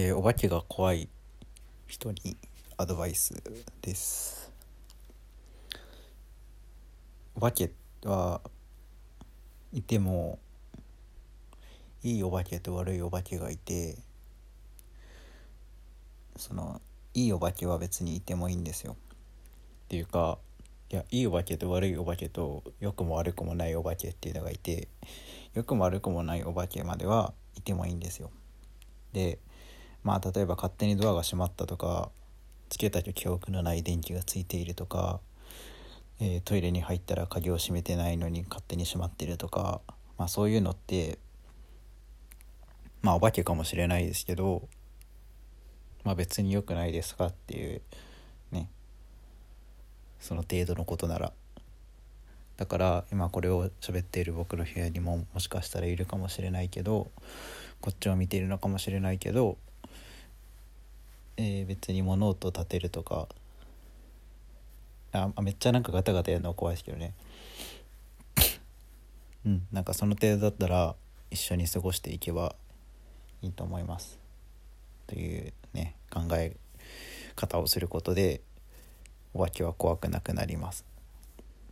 えーお化けが怖い人にアドバイスです。お化けはいてもいいお化けと悪いお化けがいてそのいいお化けは別にいてもいいんですよ。っていうかいやいいお化けと悪いお化けと良くも悪くもないお化けっていうのがいて良くも悪くもないお化けまではいてもいいんですよ。でまあ例えば勝手にドアが閉まったとかつけた記憶のない電気がついているとか、えートイレに入ったら鍵を閉めてないのに勝手に閉まってるとか、まあ、そういうのってまあお化けかもしれないですけど、まあ、別に良くないですかっていうね。その程度のことなら。だから今これを喋っている僕の部屋にももしかしたらいるかもしれないけどこっちを見ているのかもしれないけど、えー別に物音立てるとか。あめっちゃなんかガタガタやるのは怖いですけどね。うんなんかその程度だったら一緒に過ごしていけばいいと思います。というね考え方をすることでお化けは怖くなくなります。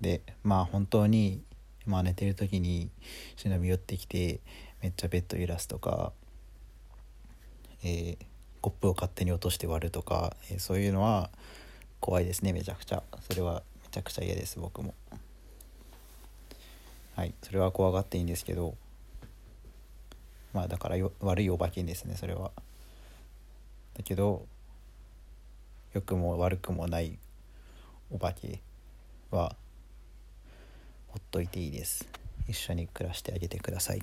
でまあ本当に、まあ、寝てる時に忍び寄ってきてめっちゃベッド揺らすとか、えーコップを勝手に落として割るとか、えーそういうのは怖いですねめちゃくちゃ。それはめちゃくちゃ嫌です僕も。はいそれは怖がっていいんですけど。まあだから悪いお化けですねそれは。だけど良くも悪くもないお化けはほっといていいです。一緒に暮らしてあげてください。